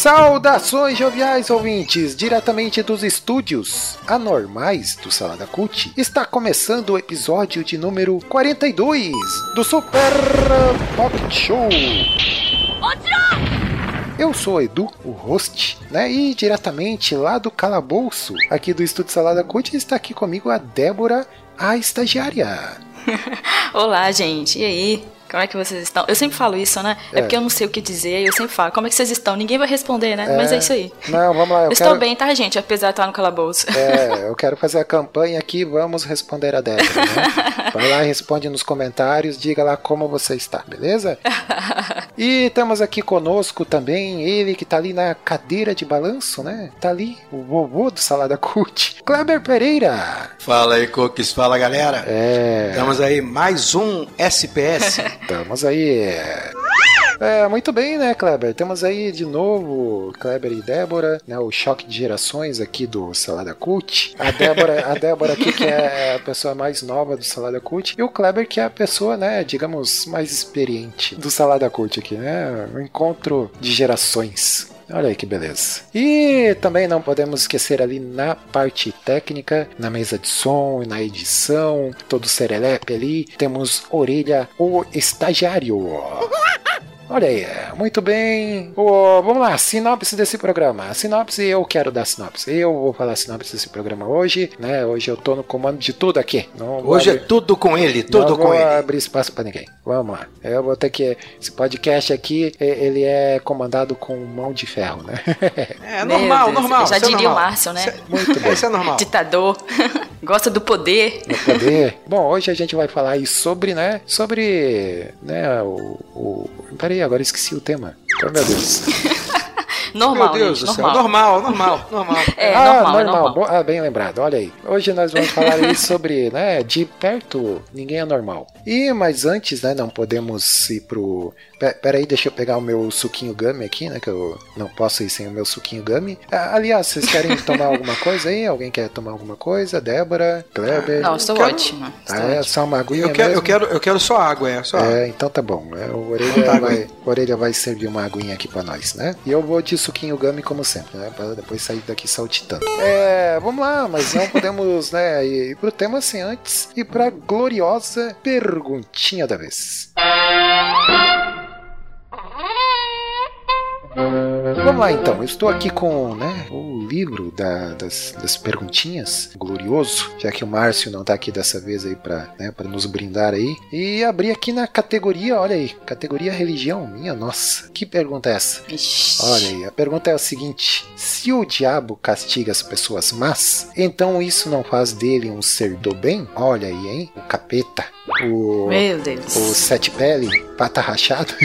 Saudações joviais ouvintes, diretamente dos estúdios anormais do Salada Cult. Está começando o episódio de número 42 do Super Pocket Show. Eu sou o Edu, o host, né? E diretamente lá do calabouço, aqui do Estúdio Salada Cult, está aqui comigo a Débora, a estagiária. Olá, gente. E aí? Como é que vocês estão? Eu sempre falo isso, né? É, É. porque eu não sei o que dizer, eu sempre falo. Como é que vocês estão? Ninguém vai responder, né? Mas é isso aí. Não, vamos lá, eu Eu estou quero... bem, tá, gente? Apesar de estar no calabouço. É, eu quero fazer a campanha aqui, vamos responder a Débora, né? Vai lá, responde nos comentários, diga lá como você está, beleza? E temos aqui conosco também ele que tá ali na cadeira de balanço, né? Tá ali, o vovô do Salada Cult, Kleber Pereira. Fala aí, Cookies. Fala, galera. É, Estamos aí, mais um SPS. Estamos aí. É, muito bem, né, Kleber? Temos aí de novo Kleber e Débora, né? O choque de gerações aqui do Salada Cult. A Débora, a Débora aqui que é a pessoa mais nova do Salada Cult e o Kleber que é a pessoa, né, digamos, mais experiente do Salada Cult aqui, né? Um encontro de gerações. Olha aí que beleza. E também não podemos esquecer ali na parte técnica, na mesa de som, na edição, todo serelepe ali, temos Orelha, o estagiário. Olha aí, muito bem. Ô, vamos lá, sinopse desse programa. A sinopse, eu quero dar sinopse. Eu vou falar a sinopse desse programa hoje, né? Hoje eu tô no comando de tudo aqui. Não vou Hoje é abrir- tudo com ele, tudo não com vou ele. abrir espaço pra ninguém. Vamos lá. Eu vou ter que. Esse podcast aqui, ele é comandado com mão de ferro, né? É normal, Deus, normal. Já é diria o. Márcio, né? Isso é- Muito bem. Isso é normal. Ditador. Gosta do poder. no poder. Bom, hoje a gente vai falar aí sobre, né? Sobre. né, o. o... Peraí, agora esqueci o tema. Oh, meu Deus. Normal, Meu Deus gente, do céu. normal. Normal, normal, normal. É, ah, normal, é normal. Bo- Ah, bem lembrado, olha aí. Hoje nós vamos falar aí sobre, né, de perto, ninguém é normal. E, mas antes, né, não podemos ir pro... Pe- Pera aí, deixa eu pegar o meu suquinho gummy aqui, né, que eu não posso ir sem o meu suquinho gummy. Ah, aliás, vocês querem tomar alguma coisa aí? Alguém quer tomar alguma coisa? Débora? Kleber? Não, estou Quero- ótima. Estou Ah, é ótima. só uma aguinha Eu quero, eu, quero, eu quero só água, é. Só água. É, então tá bom. É, o Orelha, Tá, vai, o Orelha vai servir uma aguinha aqui pra nós, né? E eu vou de suquinho gummy como sempre, né? Pra depois sair daqui saltitando. É, vamos lá, mas não podemos, né, ir pro tema assim antes e pra gloriosa perguntinha da vez. Vamos lá então, eu estou aqui com né, o livro da- das, das perguntinhas, glorioso, já que o Márcio não está aqui dessa vez aí para né, pra nos brindar aí. E abri aqui na categoria, olha aí, categoria religião, minha nossa, que pergunta é essa? Olha aí, a pergunta é a seguinte: se o diabo castiga as pessoas más, então isso não faz dele um ser do bem? Olha aí, hein? O capeta, o, Meu Deus. o sete pele, pata rachada.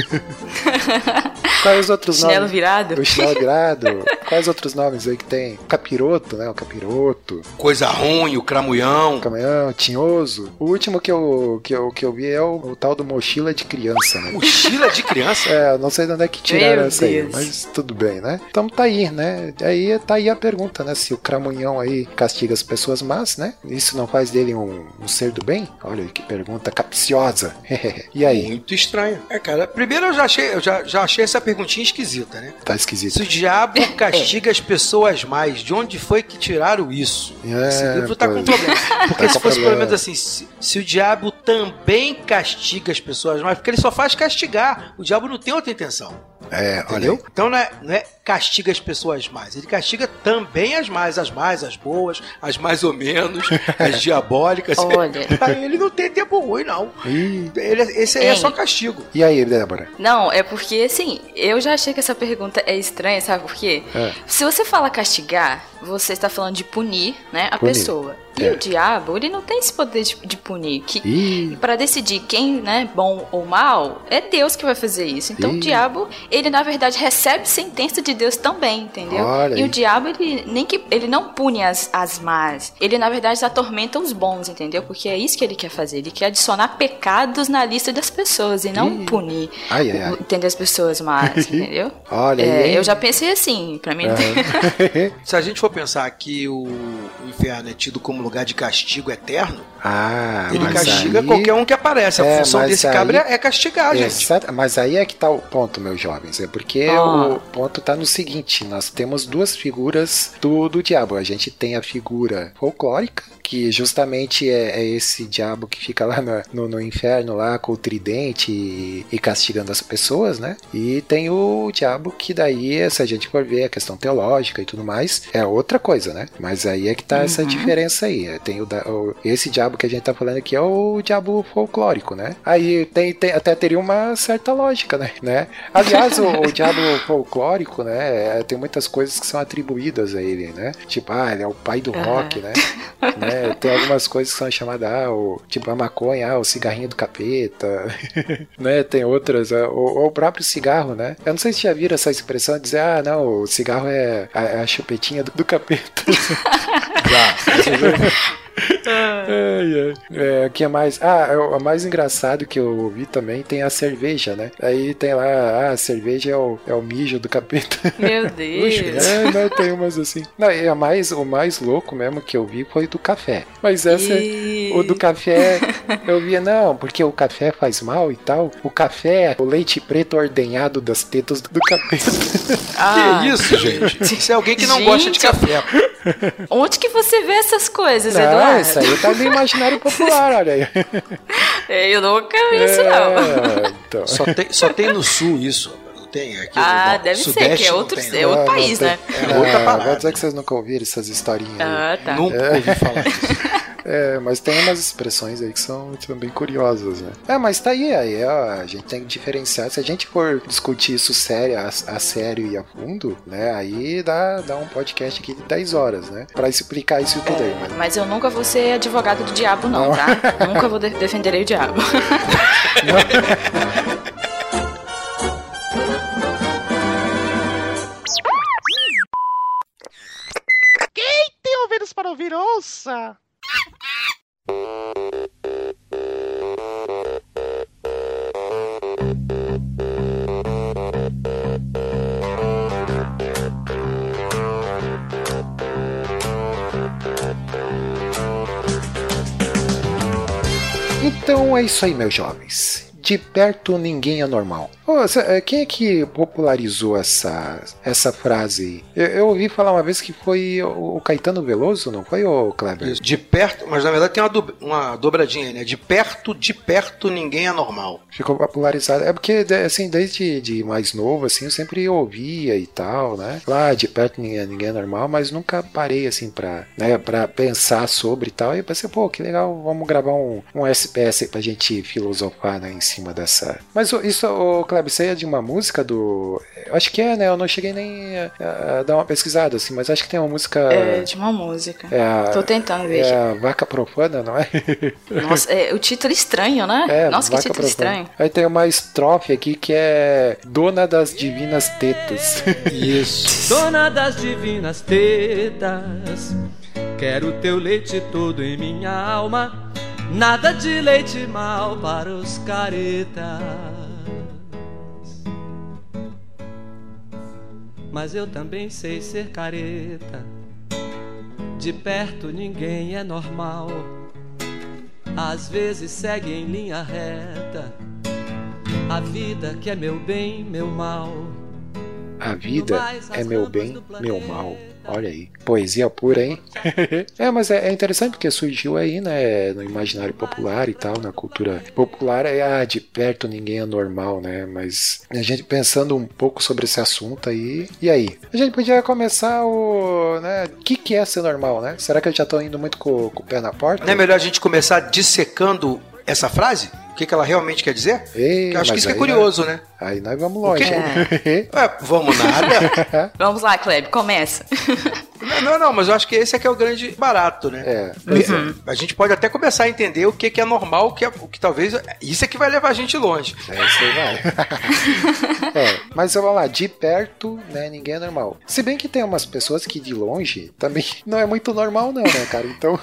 Quais os outros Chinelo nomes? virado. O chinelo virado. Quais outros nomes aí que tem? O capiroto, né? O capiroto. Coisa ruim, o cramulhão. O caminhão, tinhoso. O último que eu, que eu, que eu vi é o, o tal do mochila de criança, né? Mochila de criança. É, eu não sei de onde é que tiraram Meu essa aí, mas tudo bem, né? Então tá aí, né? Aí tá aí a pergunta, né? Se o cramunhão aí castiga as pessoas más, né? Isso não faz dele um, um ser do bem? Olha aí que pergunta capciosa. e aí? Muito estranho. É, cara, primeiro eu já achei, eu já, já achei essa perguntinha esquisita, né? Tá esquisito. Se o diabo castiga as pessoas mais, de onde foi que tiraram isso? É, Esse livro tá com pois. problema. Porque Tá se com fosse pelo problema. menos assim, se, se o diabo também castiga as pessoas mais, porque ele só faz castigar. O diabo não tem outra intenção. É, olha Entendeu? aí. Então não é, não é castiga as pessoas mais, ele castiga também as mais, as mais, as boas, as mais ou menos, as diabólicas. Olha. Ele não tem tempo ruim, não. Ih, Ele, esse aí é só castigo. E aí, Débora? Não, é porque, assim, eu já achei que essa pergunta é estranha, sabe por quê? É. Se você fala castigar, você está falando de punir, né, a Punir. pessoa. E É. o diabo, ele não tem esse poder de, de punir. Que, Pra decidir quem, né, bom ou mal, é Deus que vai fazer isso. Então Ih. o diabo, ele na verdade recebe sentença de Deus também, entendeu? Olha e aí. o diabo, ele nem que ele não pune as, as más. Ele na verdade atormenta os bons, entendeu? Porque é isso que ele quer fazer. Ele quer adicionar pecados na lista das pessoas e não Ih. punir, Ai, ai, ai. entender as pessoas más, entendeu? Olha É, eu já pensei assim, pra mim. Aham. Se a gente for pensar que o o inferno é tido como lugar de castigo eterno, ah, ele castiga aí... qualquer um que aparece. A É, função desse aí- cabra é castigar, gente. Exato, mas aí é que tá o ponto, meus jovens. É porque Ah. o ponto tá no seguinte: nós temos duas figuras do, do diabo. A gente tem a figura folclórica, que justamente é, é esse diabo que fica lá no, no, no inferno, lá com o tridente e, e castigando as pessoas, né? E tem o diabo que daí, se a gente for ver a questão teológica e tudo mais, é outra coisa, né? Mas aí é que tá essa Uhum. diferença aí. É, Tem o, o- esse diabo que a gente tá falando aqui é o diabo folclórico, né? Aí tem, tem- até teria uma certa lógica, né? né? Aliás, o, o diabo folclórico, né? é, Tem muitas coisas que são atribuídas a ele, né? Tipo, ah, ele é o pai do Aham. rock, né? né? Tem algumas coisas que são chamadas, ah, o, tipo a maconha, ah, o cigarrinho do capeta, né? Tem outras, ah, ou, ou o próprio cigarro, né? Eu não sei se já viram essa expressão de dizer, ah, não, o cigarro é a, é a chupetinha do, do capeta. 아, 진 짜. Ai, ai. É, o que é mais? Ah, é o mais engraçado que eu ouvi também tem a cerveja, né? Aí tem lá, ah, a cerveja é o, é o mijo do capeta. Meu Deus. É, né, tem umas assim. Não, a mais, o mais louco mesmo que eu vi foi do café. Mas essa, E- o do café, eu via, não, porque o café faz mal e tal. O café é o leite preto ordenhado das tetas do, capeta. Ah, Que isso, gente? Isso é alguém que não Gente, gosta de café. Onde que você vê essas coisas, Não, Eduardo? isso aí tá no imaginário popular, olha aí. É, Eu nunca vi isso, não. É, então. Só tem, só tem no sul isso. Não tem aqui Ah, no deve ser, Sudeste que é não outro- tem, é não. outro Não, não país, né? É outra parada. Vou dizer que vocês nunca ouviram essas historinhas. Ah, tá. Nunca ouvi falar disso. É, mas tem umas expressões aí que são, bem curiosas, né? É, mas tá aí, aí ó, a gente tem que diferenciar. Se a gente for discutir isso sério, a, a sério e a fundo, né? Aí dá, dá um podcast aqui de 10 horas, né? Pra explicar isso tudo aí. Mas Mas eu nunca vou ser advogado do diabo, não, tá? nunca vou de defenderei o diabo. Tem Então é isso aí, meus jovens. De perto ninguém é normal. É, quem é que popularizou essa, essa frase? Eu, eu ouvi falar uma vez que foi o, Caetano Veloso, não foi, o Kleber? Isso. De perto, mas na verdade tem uma, do- uma dobradinha né? De perto, de perto ninguém é normal. Ficou popularizado. É porque, assim, desde de mais novo, assim, eu sempre ouvia e tal, né? Lá de perto ninguém, ninguém é normal, mas nunca parei, assim, pra, né, pra pensar sobre e tal. E eu pensei, pô, que legal, vamos gravar um, um SPS pra gente filosofar, né, em cima dessa. Mas isso, o Kleber, isso aí é de uma música do. Eu acho que é, né? Eu não cheguei nem a, a dar uma pesquisada, assim, mas acho que tem uma música. É, de uma música. É a, Tô tentando ver é a Vaca Profana, não é? Nossa, é, o título é estranho, né? É, Nossa, que título profana. estranho. Aí tem uma estrofe aqui que é Dona das Divinas Tetas. Isso. Dona das divinas tetas, quero teu leite todo em minha alma. Nada de leite mal para os caretas. Mas eu também sei ser careta. De perto ninguém é normal. Às vezes segue em linha reta. A vida que é meu bem, meu mal. A vida é meu bem, meu mal. Olha aí, poesia pura, hein? é, mas é, é interessante porque surgiu aí, né, no imaginário popular e tal, na cultura popular, é ah, de perto ninguém é normal, né? Mas a gente pensando um pouco sobre esse assunto aí, e aí? A gente podia começar o, né, o que que é ser normal, né? Será que eu já tô indo muito com, com o pé na porta? Não é melhor a gente começar dissecando essa frase? O que, que ela realmente quer dizer? Ei, Eu acho que isso que é curioso, né? nós- Aí nós vamos longe, hein? Ué, vamos nada. Vamos lá, Kleb, começa. Não, não, não, mas eu acho que esse é que é o grande barato, né? É, Me- A gente pode até começar a entender o que, que é normal, o que, é, o que talvez. Isso é que vai levar a gente longe. É, isso aí vai. é, mas vamos lá, de perto, né, ninguém é normal. Se bem que tem umas pessoas que de longe também não é muito normal, não, né, cara? Então,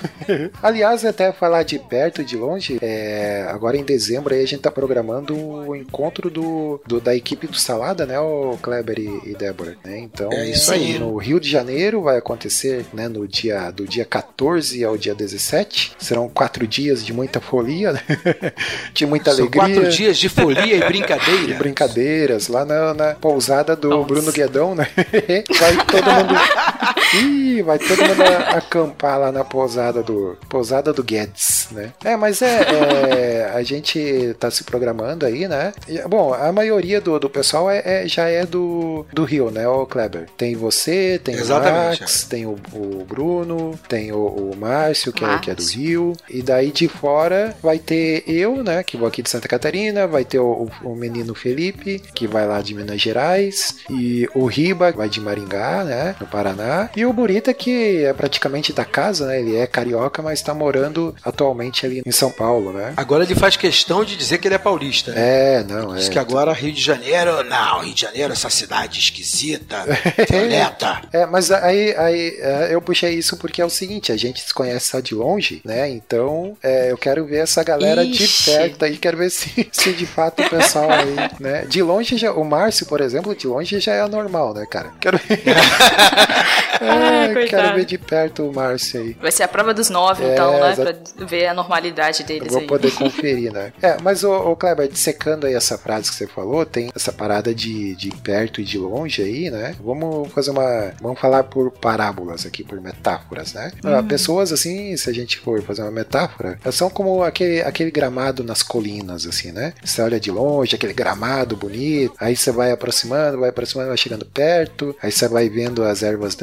aliás, até falar de perto e de longe, é, agora em dezembro aí a gente tá programando o encontro do, do- da equipe do Salada, né, o Kleber e, e Débora, né? Então, É isso aí. no Rio de Janeiro vai acontecer, né, no dia do dia 14 ao dia 17. Serão quatro dias de muita folia, né? de muita São alegria. quatro dias de folia e brincadeira. de brincadeiras lá na, na pousada do Bruno Guedão, né? Vai todo mundo. Ih, vai todo mundo acampar lá na pousada do pousada do Guedes, né? É, mas é, é, a gente tá se programando aí, né? E, bom, a maioria do, do pessoal é, é- já é do, do Rio, né, o Kleber? Tem você, tem Exatamente, o Max, tem o, o Bruno, tem o, o Márcio, que é, que é do. Rio, e daí de fora vai ter eu, né, que vou aqui de Santa Catarina, vai ter o, o- o menino Felipe, que vai lá de Minas Gerais, e o Riba vai de Maringá, né, no Paraná, e o Burita, que é praticamente da casa, né, ele é carioca, mas tá morando atualmente ali em São Paulo, né. Agora ele faz questão de dizer que ele é paulista. né? É, não, é. Diz que agora Rio de Janeiro, não, Rio de Janeiro, essa cidade esquisita, violenta. É, mas aí, aí é, eu puxei isso porque é o seguinte, a gente se conhece só de longe, né? Então é, eu quero ver essa galera Ixi. de perto aí, quero ver se, se de fato o pessoal aí, né? De longe já, o Márcio, por exemplo, de longe já é normal, né, cara? Quero ver. Ah, quero ver de perto o Márcio aí. Vai ser a prova dos nove, É, então, né? exa- Pra ver a normalidade Eu deles vou aí. poder conferir, né? É, mas o, o Kleber, dissecando aí essa frase que você falou, tem essa parada de, de perto e de longe aí, né? Vamos fazer uma. Vamos falar por parábolas aqui, por metáforas, né? Ah, pessoas assim, se a gente for fazer uma metáfora, elas são como aquele, aquele gramado nas colinas, assim, né? Você olha de longe, aquele gramado bonito, aí você vai aproximando, vai aproximando, vai chegando perto, aí você vai vendo as ervas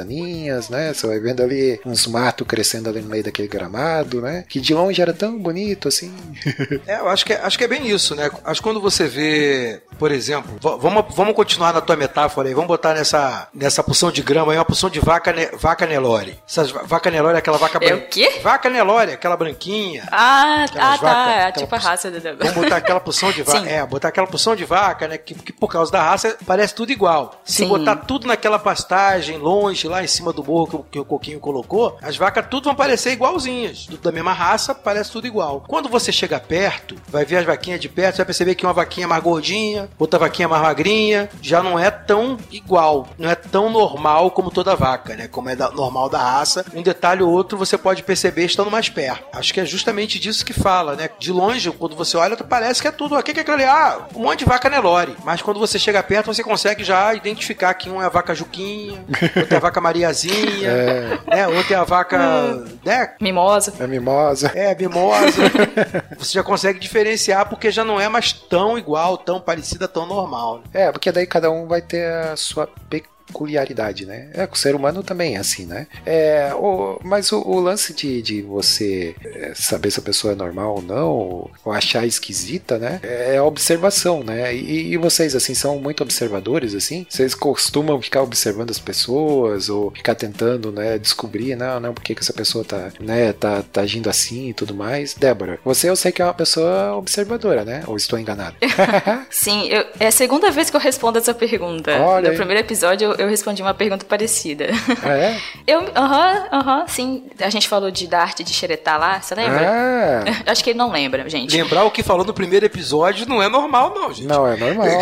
né? Você vai vendo ali uns matos crescendo ali no meio daquele gramado, né? Que de longe era tão bonito assim. É, eu acho que, é, acho que é bem isso, né? Acho que quando você vê, por exemplo, vamos, vamos continuar na tua metáfora aí, vamos botar nessa, nessa porção de grama aí uma porção de vaca, ne, vaca Nelore. Essas va- vaca Nelore é aquela vaca É branca. o quê? Vaca Nelore, aquela branquinha. Ah, ah tá. É aquela tipo a raça do Vamos botar aquela porção de vaca. Sim. É, botar aquela porção de vaca, né? Que, que por causa da raça parece tudo igual. Se Sim. botar tudo naquela pastagem, longe, lá em cima do morro que, o- que o Coquinho colocou, as vacas tudo vão parecer igualzinhas. Tudo da mesma raça, parece tudo igual. Quando você chega perto, vai ver as vaquinhas de perto, você vai perceber que uma vaquinha é mais gordinha, outra vaquinha é mais magrinha, já não é tão igual, não é tão normal como toda vaca, né? Como é da- normal da raça. Um detalhe ou outro você pode perceber estando mais perto. Acho que é justamente disso que fala, né? De longe, quando você olha, parece que é tudo. O que é aquilo ali? Ah, um monte de vaca Nelore. Mas quando você chega perto, você consegue já identificar que um é a vaca Juquinha, outra é a vaca Mariazinha, né? Outra é a vaca. né? Mimosa. É mimosa. É, mimosa. você já consegue diferenciar porque já não é mais tão igual, tão parecida, tão normal. né? É, porque daí cada um vai ter a sua peculiaridade, né? É, com o ser humano também é assim, né? É, o, mas o, o lance de, de você é, saber se a pessoa é normal ou não, ou, ou achar esquisita, né? É a observação, né? E, e vocês, assim, são muito observadores, assim? Vocês costumam ficar observando as pessoas ou ficar tentando, né, descobrir, não, não, por que, que essa pessoa tá, né, tá, tá agindo assim e tudo mais? Débora, você eu sei que é uma pessoa observadora, né? Ou estou enganado? Sim, eu- é a segunda vez que eu respondo essa pergunta. Olha no primeiro episódio eu, eu respondi uma pergunta parecida. ah, é? Eu, aham, aham, sim. A gente falou de, da arte de xeretar lá, você lembra? Ah, Acho que ele não lembra, gente. Lembrar o que falou no primeiro episódio não é normal, não, gente. não, é normal.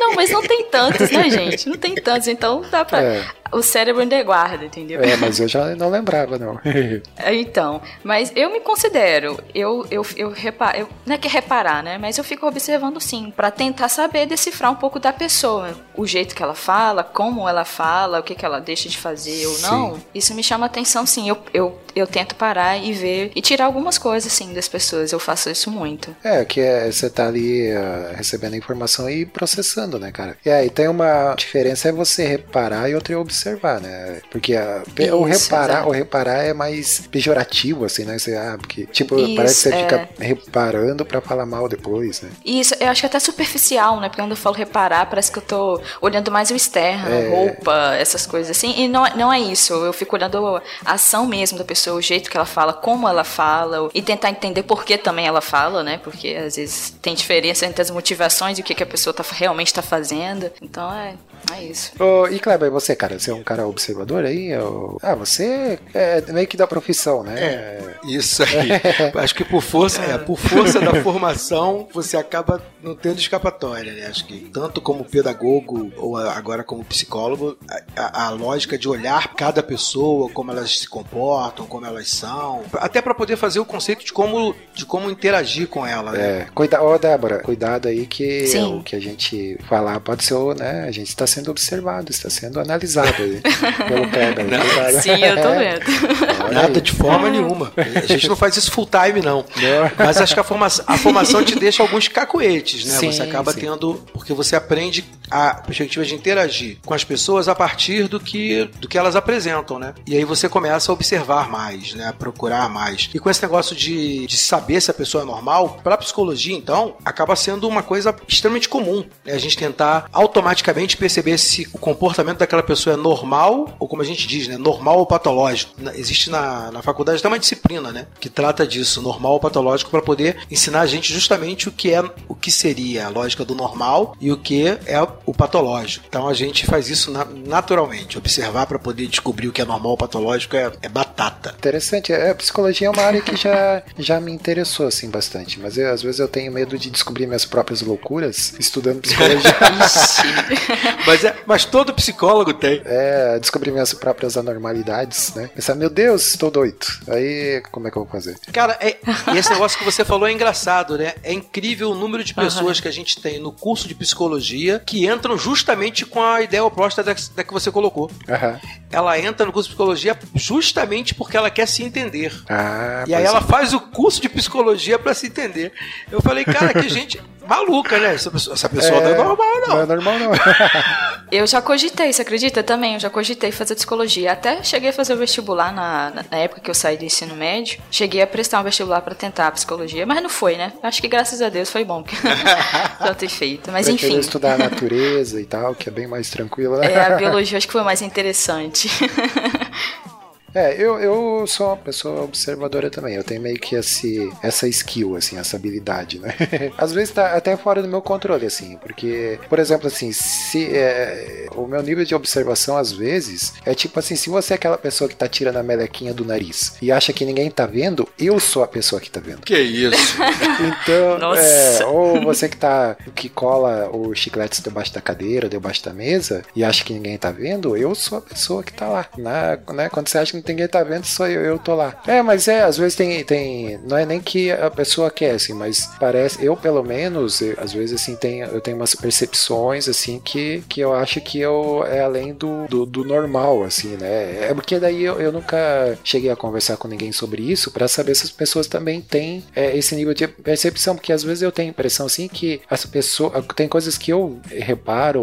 Não, mas não tem tantos, né, gente? Não tem tantos, então dá pra. É. O cérebro ainda guarda, entendeu? É, mas eu já não lembrava, não. Então, mas eu me considero, eu, eu, eu, repa, eu não é que é reparar, né? Mas eu fico observando sim, pra tentar saber decifrar um pouco da pessoa, o jeito que ela fala, como ela fala, o que, que ela deixa de fazer ou não. Isso me chama atenção, sim. Eu, eu, eu tento parar e ver e tirar algumas coisas, sim, das pessoas. Eu faço isso muito. É, que é, você tá ali ah, recebendo a informação e processando, né, cara? E aí tem uma diferença é você reparar e outra é observar, né? Porque ah, o reparar, exato. o reparar é mais pejorativo, assim, né? Você, ah, porque, tipo, Isso, parece que você é. fica reparando pra falar mal depois, né? Isso eu acho que é até superficial, né? Porque quando eu falo reparar, parece que eu tô olhando mais o externo, É. roupa, essas coisas assim. E não, é- não é isso. Eu fico olhando a ação mesmo da pessoa, o jeito que ela fala, como ela fala, e tentar entender por que também ela fala, né? Porque às vezes tem diferença entre as motivações e o que, que a pessoa tá, realmente tá fazendo. Então é, é isso. Ô, e Kleber, e você, cara? Você é um cara observador aí? Ou- Ah, você é meio que da profissão, né? É, isso aí. Acho que por força, é, por força da formação, você acaba não tendo escapatória, né? Acho que tanto como pedagogo ou a- agora como psicólogo, a, a- a lógica de olhar cada pessoa, como elas se comportam, como elas são, até para poder fazer o conceito de como de como interagir com ela, né? É, cuida, ô Débora, cuidado aí que Sim. o que a gente falar pode ser, né? A gente está sendo observado, está sendo analisado aí pelo Kleber. cuidado. Sim, eu tô vendo. Olha Nada de forma nenhuma. A gente não faz isso full time, não. Não. Mas acho que a formação, a formação te deixa alguns cacoetes, né? Sim, você acaba sim. tendo. Porque você aprende a perspectiva de interagir com as pessoas a partir do que, do que elas apresentam, né? E aí você começa a observar mais, né? A procurar mais. E com esse negócio de, de saber se a pessoa é normal, para psicologia, então, acaba sendo uma coisa extremamente comum. Né? A gente tentar automaticamente perceber se o comportamento daquela pessoa é normal, ou como a gente diz, né? Normal ou patológico. Existe na, na faculdade até uma disciplina, né? Que trata disso, normal ou patológico, para poder ensinar a gente justamente o que é o que seria a lógica do normal e o que é o patológico. Então a gente faz isso na- naturalmente. Observar para poder descobrir o que é normal ou patológico é, é batata. Interessante. É, psicologia é uma área que já, já me interessou assim bastante, mas eu, às vezes eu tenho medo de descobrir minhas próprias loucuras estudando psicologia. Mas, é, mas todo psicólogo tem. é, descobrir minhas próprias anormalidades, né? Pensar, meu Deus, estou doido. Aí, como é que eu vou fazer? Cara, é- e esse negócio que você falou é engraçado, né? É incrível o número de pessoas que a gente tem no curso de psicologia que entram justamente com a ideia oposta da, da que você colocou. Aham. Ela entra no curso de psicologia justamente porque ela quer se entender. Ah, E aí ela faz o curso de psicologia pra se entender. Eu falei, cara, que gente maluca, né? Essa pessoa, essa pessoa não é normal, Não não. é normal, não. Eu já cogitei, você acredita? Também, eu já cogitei fazer psicologia. Até cheguei a fazer o vestibular na, na- na época que eu saí do ensino médio. Cheguei a prestar um vestibular pra tentar a psicologia, mas não foi, né? Acho que graças a Deus foi bom que já ter feito. Mas Prefiro enfim, estudar a natureza e tal, que é bem mais tranquilo, né? é, a biologia acho que foi mais interessante. É, eu, eu sou uma pessoa observadora também. Eu tenho meio que esse, essa skill, assim, essa habilidade, né? Às vezes tá até fora do meu controle, assim, porque, por exemplo, assim, se é, o meu nível de observação, às vezes, é tipo assim: se você é aquela pessoa que tá tirando a melequinha do nariz e acha que ninguém tá vendo, eu sou a pessoa que tá vendo. Que isso? Então, Nossa. é, ou você que tá que cola os chicletes debaixo da cadeira, debaixo da mesa e acha que ninguém tá vendo, eu sou a pessoa que tá lá, né? né? Quando você acha que ninguém tá vendo, sou eu, eu tô lá. É, mas é, às vezes tem, tem não é nem que a pessoa quer assim, mas parece, eu pelo menos, eu, às vezes assim tenho, eu tenho umas percepções assim que, que eu acho que eu é além do, do, do normal assim, né? É porque daí eu, eu nunca cheguei a conversar com ninguém sobre isso pra saber se as pessoas também têm é, esse nível de percepção, porque às vezes eu tenho a impressão assim que as pessoas tem coisas que eu reparo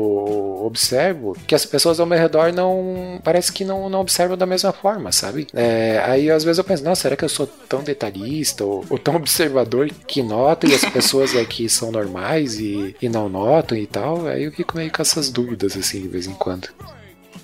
observo que as pessoas ao meu redor não parece que não, não observam da mesma forma, sabe? É, aí às vezes eu penso, nossa, será que eu sou tão detalhista ou, ou tão observador que nota e as pessoas aqui são normais e, e não notam e tal? Aí eu fico meio com essas dúvidas assim de vez em quando.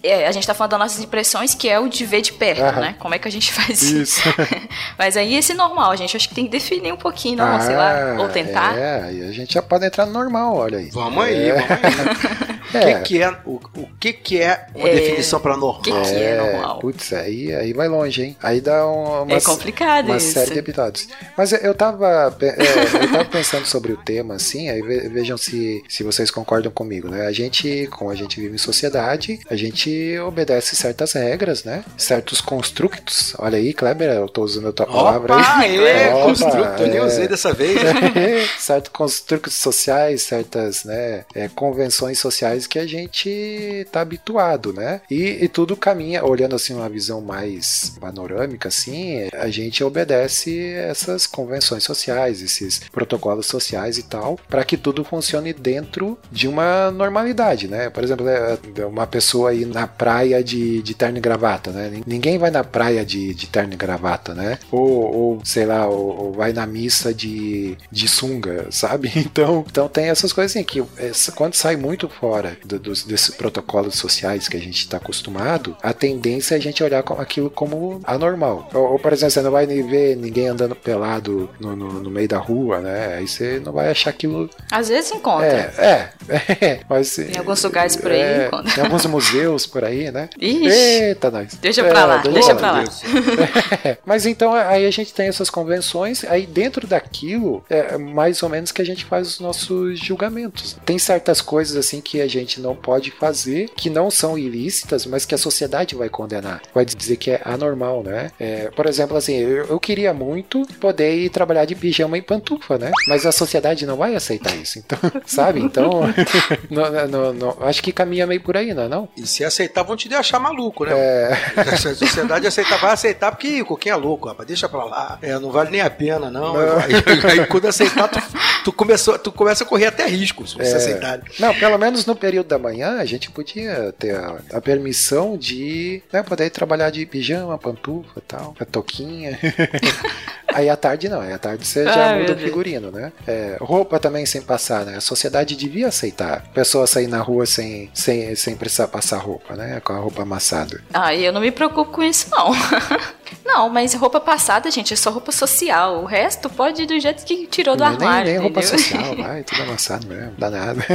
É, a gente tá falando das nossas impressões, que é o de ver de perto, Aham. né? Como é que a gente faz isso? Isso. Mas aí esse normal, a gente acho que tem que definir um pouquinho, não, sei lá, ou tentar. É, aí a gente já pode entrar no normal, olha aí. Vamos aí, É. vamos aí. O É. que, que é, o, o que, que é uma É, definição para normal? que que é normal? Putz, aí, aí vai longe, hein? Aí dá um, uma, É complicado uma isso. série de episódios. Mas eu tava, é, eu tava pensando sobre o tema, assim, aí ve- vejam se, se vocês concordam comigo, né? A gente, como a gente vive em sociedade, a gente obedece certas regras, né? Certos constructos. Olha aí, Kleber, eu tô usando a tua palavra Opa, aí. é, Opa, construto, eu nem é. usei dessa vez. certos construtos sociais, certas né, é, convenções sociais que a gente tá habituado, né? E, e tudo caminha, olhando assim uma visão mais panorâmica, assim, a gente obedece essas convenções sociais, esses protocolos sociais e tal, para que tudo funcione dentro de uma normalidade, né? Por exemplo, é, uma pessoa aí na praia de, de terno e gravata, né? Ninguém vai na praia de, de terno e gravata, né? Ou, ou sei lá, ou, ou vai na missa de, de sunga, sabe? Então, então tem essas coisas que quando sai muito fora fora do- dos, desses protocolos sociais que a gente está acostumado, a tendência é a gente olhar aquilo como anormal. Ou, ou, por exemplo, você não vai nem ver ninguém andando pelado no, no- no meio da rua, né? Aí você não vai achar aquilo. Às vezes encontra. É, é, é. Mas, Em alguns lugares por aí é, encontra. Tem alguns museus por aí, né? Ixi. Eita, nós. Deixa pra lá, deixa pra lá. É, Mas então aí a gente tem essas convenções, aí dentro daquilo é mais ou menos que a gente faz os nossos julgamentos. Tem certas coisas assim que a gente não pode fazer, que não são ilícitas, mas que a sociedade vai condenar. Vai dizer que é anormal, né? É, por exemplo, assim, eu, eu queria muito poder ir trabalhar de pijama e pantufa, né? Mas a sociedade não vai aceitar isso, então, sabe? Então, não- não- não- acho que caminha meio por aí, não é não? E se aceitar, vão te deixar maluco, né? É, Se a sociedade aceitar, vai aceitar porque o coquinho é louco, rapaz. Deixa pra lá. É, não vale nem a pena, não. Aí, aí quando aceitar, tu, tu, começou, tu começa a correr até risco se É. aceitar. Não, pelo menos no período da manhã a gente podia ter a, a permissão de né, poder trabalhar de pijama, pantufa e tal, a toquinha. aí à tarde não, aí à tarde você já Ai, muda o figurino, né? É, roupa também sem passar, né? A sociedade devia aceitar. Pessoa sair na rua sem, sem, sem precisar passar roupa, né? Com a roupa amassada. Ah, eu não me preocupo com isso, não. não, mas roupa passada, gente, é só roupa social. O resto pode ir do jeito que tirou do nem, armário. nem roupa entendeu? social, vai, tudo amassado mesmo, dá nada.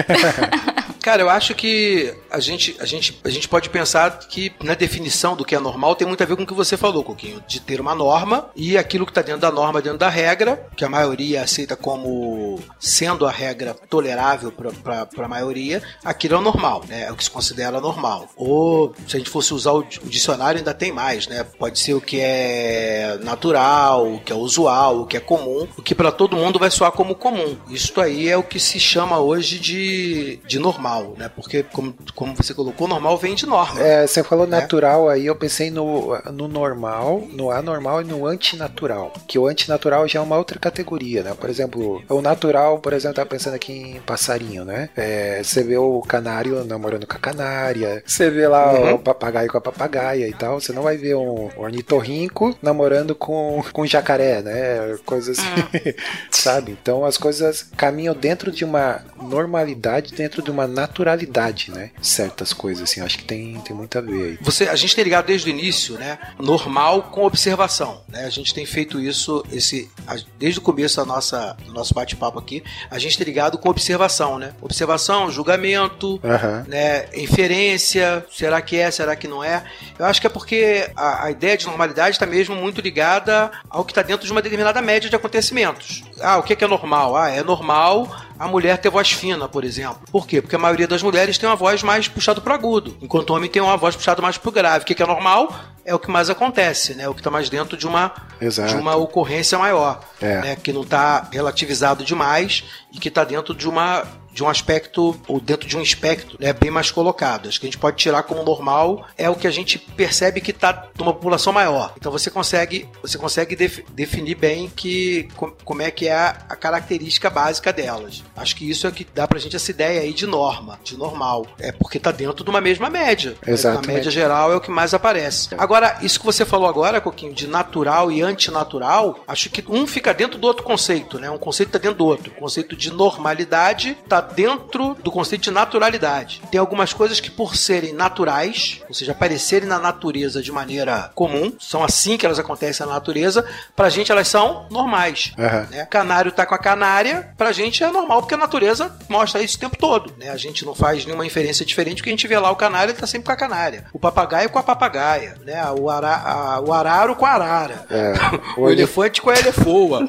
Cara, eu acho que a gente, a, gente, a gente pode pensar que na definição do que é normal tem muito a ver com o que você falou, Coquinho, de ter uma norma e aquilo que está dentro da norma, dentro da regra, que a maioria aceita como sendo a regra tolerável para a maioria, aquilo é o normal, né? É o que se considera normal. Ou se a gente fosse usar o dicionário, ainda tem mais, né? Pode ser o que é natural, o que é usual, o que é comum, o que para todo mundo vai soar como comum. Isso aí é o que se chama hoje de, de normal, né? Porque, como, como você colocou, normal vem de norma. É, você falou Né? natural, aí eu pensei no, no normal, no anormal e no antinatural. Que o antinatural já é uma outra categoria, né? Por exemplo, o natural, por exemplo, tá pensando aqui em passarinho, né? É, você vê o canário namorando com a canária, você vê lá Uhum. o papagaio com a papagaia e tal. Você não vai ver um ornitorrinco namorando com, com um jacaré, né? Coisas assim, sabe? Então as coisas caminham dentro de uma normalidade, dentro de uma naturalidade, né? Certas coisas, assim, acho que tem, tem muito a ver aí. Você, a gente tem ligado desde o início, né? Normal com observação, né? A gente tem feito isso esse, desde o começo da nossa, do nosso bate-papo aqui. A gente tem ligado com observação, né? Observação, julgamento, né? Inferência, será que é, será que não é? Eu acho que é porque a, a ideia de normalidade está mesmo muito ligada ao que está dentro de uma determinada média de acontecimentos. Ah, o que é, que é normal? Ah, é normal a mulher ter voz fina, por exemplo. Por quê? Porque a maioria das mulheres tem uma voz mais puxada para agudo, enquanto o homem tem uma voz puxada mais para grave. O que que é normal? É o que mais acontece, né? O que está mais dentro de uma, Exato. de uma ocorrência maior, É. né? Que não está relativizado demais e que está dentro de uma de um aspecto ou dentro de um espectro né, bem mais colocado. Acho que a gente pode tirar como normal é o que a gente percebe que está numa população maior. Então você consegue você consegue def- definir bem que com- como é que é a, a característica básica delas. Acho que isso é que dá pra gente essa ideia aí de norma, de normal. É porque tá dentro de uma mesma média. Exatamente. A média geral é o que mais aparece. Agora, isso que você falou agora, Coquinho, de natural e antinatural, acho que um fica dentro do outro conceito, né? Um conceito tá dentro do outro. O conceito de normalidade tá dentro do conceito de naturalidade. Tem algumas coisas que, por serem naturais, ou seja, aparecerem na natureza de maneira comum, são assim que elas acontecem na natureza, pra gente elas são normais. Aham. né? Canário tá com a canária, pra gente é normal, porque a natureza mostra isso o tempo todo. Né? A gente não faz nenhuma inferência diferente, porque a gente vê lá o canário, ele tá sempre com a canária. O papagaio com a papagaia, né? O, ara, a- o araro com a arara. É, o o elefante com a elefoa.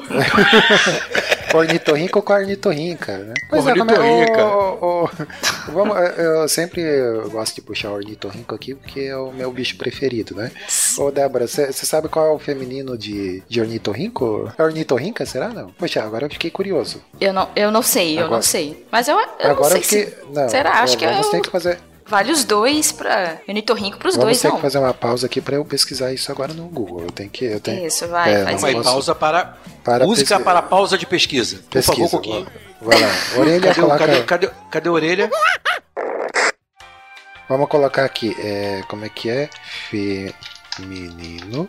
Ornitorrinco com ornitorrinca, né? Pois é, como é, Ornitorrinca. o- o- vamos, eu sempre gosto de puxar o ornitorrinco aqui porque é o meu bicho preferido, né? Ô, Débora, você sabe qual é o feminino de, de ornitorrinco? É ornitorrinca, será não? Poxa, agora eu fiquei curioso. Eu não, eu não sei, eu Agora- não sei. Mas eu, eu não agora sei eu fiquei... se... Não, Será? Acho que vamos eu... ter que fazer, Vale os dois pra... Ornitorrinco pros vamos dois, ter não. que fazer uma pausa aqui pra eu pesquisar isso agora no Google. Eu tenho que... Eu tenho, Isso, vai, É, faz Vamos pausa para, Para música pesqui- para pausa de pesquisa. Por pesquisa. favor, Coquinho. Vai lá. Orelha, Cadê, coloca... cadê, cadê, cadê a orelha? Vamos colocar aqui, é, como é que é? Feminino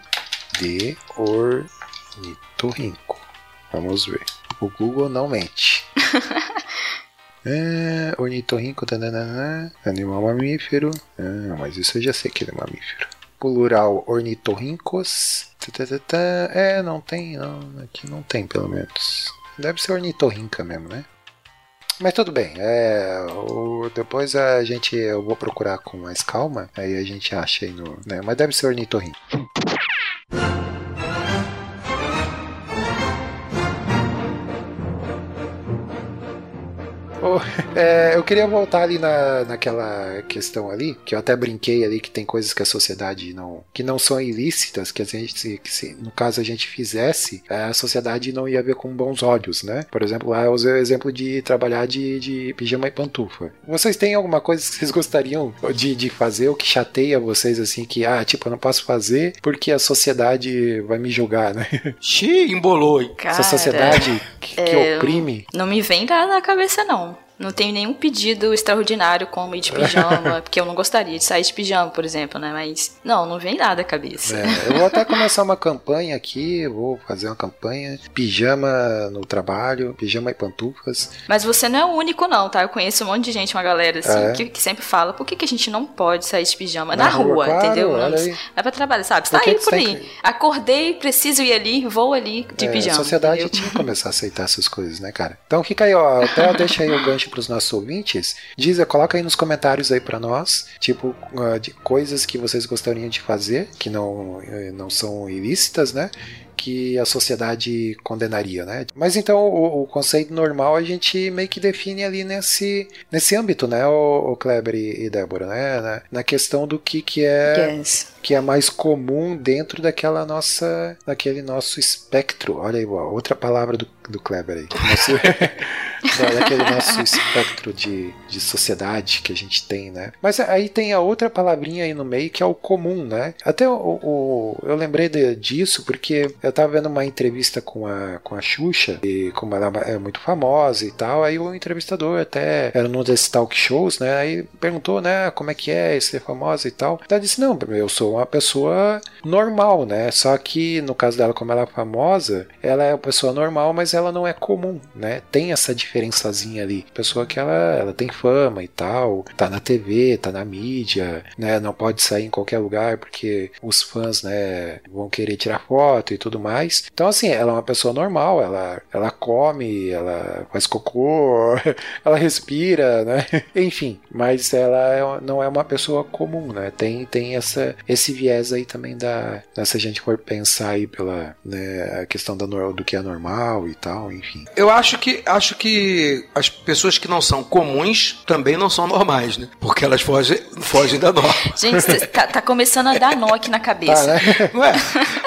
de ornitorrinco. Vamos ver. O Google não mente. É, ornitorrinco, tananana, animal mamífero. Ah, mas isso eu já sei que ele é mamífero. Plural, ornitorrincos. É, não tem, não. Aqui não tem, pelo menos. Deve ser ornitorrinca mesmo, né? Mas tudo bem, é, o- depois a gente, eu vou procurar com mais calma, aí a gente acha aí no, né, mas deve ser ornitorrinco. Oh, é, eu queria voltar ali na, naquela questão ali, que eu até brinquei ali que tem coisas que a sociedade não. que não são ilícitas, que a gente, se- que se no caso a gente fizesse, é, a sociedade não ia ver com bons olhos, né? Por exemplo, lá eu usei o exemplo de trabalhar de, de pijama e pantufa. Vocês têm alguma coisa que vocês gostariam de, de fazer, ou que chateia vocês assim, que, ah, tipo, eu não posso fazer porque a sociedade vai me julgar, né? Xiii, embolou? Cara, Essa sociedade que, que é, oprime. Não me vem nada na cabeça, não. Não tenho nenhum pedido extraordinário como ir de pijama, porque eu não gostaria de sair de pijama, por exemplo, né? Mas não, não vem nada à cabeça. É, eu vou até começar uma campanha aqui, vou fazer uma campanha, pijama no trabalho, pijama e pantufas. Mas você não é o único, não, tá? Eu conheço um monte de gente, uma galera assim, É. que, que sempre fala: por que, que a gente não pode sair de pijama? Na Na, rua, rua, claro, entendeu? Não, é pra trabalhar, sabe? Tá que aí por aí. que- Acordei, preciso ir ali, vou ali de É, pijama. a sociedade entendeu? tinha que começar a aceitar essas coisas, né, cara? Então fica aí, ó, até deixa aí o gancho pros nossos ouvintes. Diz, coloca aí nos comentários aí pra nós, tipo, ah, de coisas que vocês gostariam de fazer, que não, eh, não são ilícitas, né? Que a sociedade condenaria, né? Mas então o, o conceito normal a gente meio que define ali nesse, nesse âmbito, né, o, Kleber e, e Débora, né? Na, na questão do que, que é Yes. que é mais comum dentro daquela nossa, daquele nosso espectro. Olha aí, outra palavra do, do Kleber aí. Nosso, daquele nosso espectro de, de sociedade que a gente tem, né? Mas aí tem a outra palavrinha aí no meio que é o comum, né? Até o, o- eu lembrei de- disso porque eu tava vendo uma entrevista com a, com a Xuxa, e como ela é muito famosa e tal, aí o entrevistador até era num desses talk shows, né? Aí perguntou, né, como é que é ser famosa e tal. Ela disse, não, eu sou uma pessoa normal, né? Só que no caso dela, como ela é famosa, ela é uma pessoa normal, mas ela não é comum, né? Tem essa diferençazinha ali. Pessoa que ela, ela tem fama e tal, tá na TV, tá na mídia, né? Não pode sair em qualquer lugar porque os fãs, né, vão querer tirar foto e tudo mais. Então, assim, ela é uma pessoa normal, ela, ela come, ela faz cocô, ela respira, né? Enfim, mas ela é- não é uma pessoa comum, né? Tem, tem essa, esse viés aí também da, né, se a gente for pensar aí pela né, a questão da, do que é normal e tal, enfim. Eu acho que acho que as pessoas que não são comuns também não são normais, né? Porque elas fogem, fogem da norma. Gente, tá, tá começando a dar nó aqui na Tá, cabeça. né? Não é?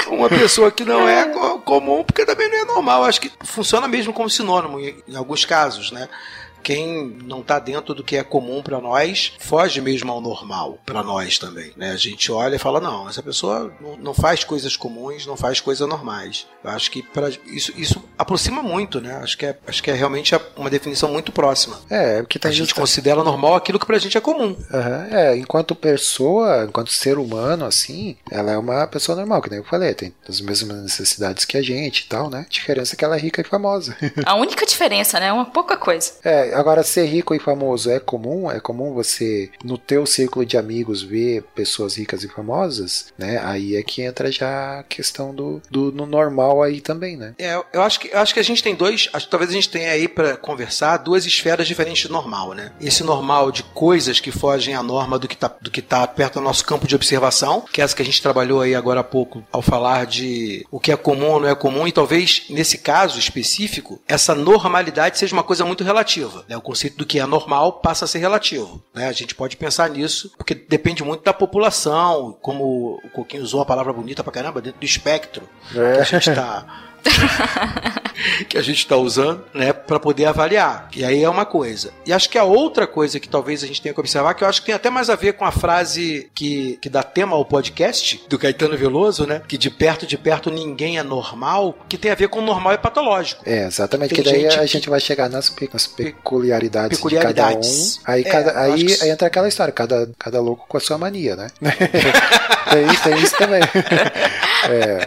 Uma pessoa que não é co- comum, porque também não é normal. Acho que funciona mesmo como sinônimo em alguns casos, né? Quem não tá dentro do que é comum pra nós, foge mesmo ao normal pra nós também, né? A gente olha e fala, não, essa pessoa não, faz coisas comuns, não faz coisas normais. Eu acho que pra, isso, isso aproxima muito, né? Acho que é, acho que é realmente uma definição muito próxima. É, porque A gente gente considera normal aquilo que pra gente é comum. Aham, É, enquanto pessoa, enquanto ser humano, assim, ela é uma pessoa normal, que nem eu falei, tem as mesmas necessidades que a gente e tal, né? A diferença é que ela é rica e famosa. A única diferença, né? Uma pouca coisa. É, agora ser rico e famoso é comum? É comum você, no teu círculo de amigos, ver pessoas ricas e famosas, né? Aí é que entra já a questão do, do no normal aí também, né? É, eu acho que eu acho que a gente tem dois, acho talvez a gente tenha aí pra conversar duas esferas diferentes do normal, né? Esse normal de coisas que fogem à norma do que tá do que tá perto do nosso campo de observação, que é essa que a gente trabalhou aí agora há pouco ao falar de o que é comum ou não é comum e talvez nesse caso específico essa normalidade seja uma coisa muito relativa, né? O conceito do que é normal passa a ser relativo, né? A gente pode pensar nisso porque depende muito da população, como o Coquinho usou a palavra bonita pra caramba dentro do espectro que a gente está que a gente está usando, né, para poder avaliar. E aí é uma coisa. E acho que a outra coisa que talvez a gente tenha que observar, que eu acho que tem até mais a ver com a frase que, que dá tema ao podcast do Caetano Veloso, né, que de perto de perto ninguém é normal, que tem a ver com normal e patológico. É, exatamente, Tem que daí gente a gente vai chegar nas, nas peculiaridades, Peculiaridades. de cada um. Aí, É, cada, aí, que aí entra aquela história, cada, cada louco com a sua mania, né? tem, tem isso também. É.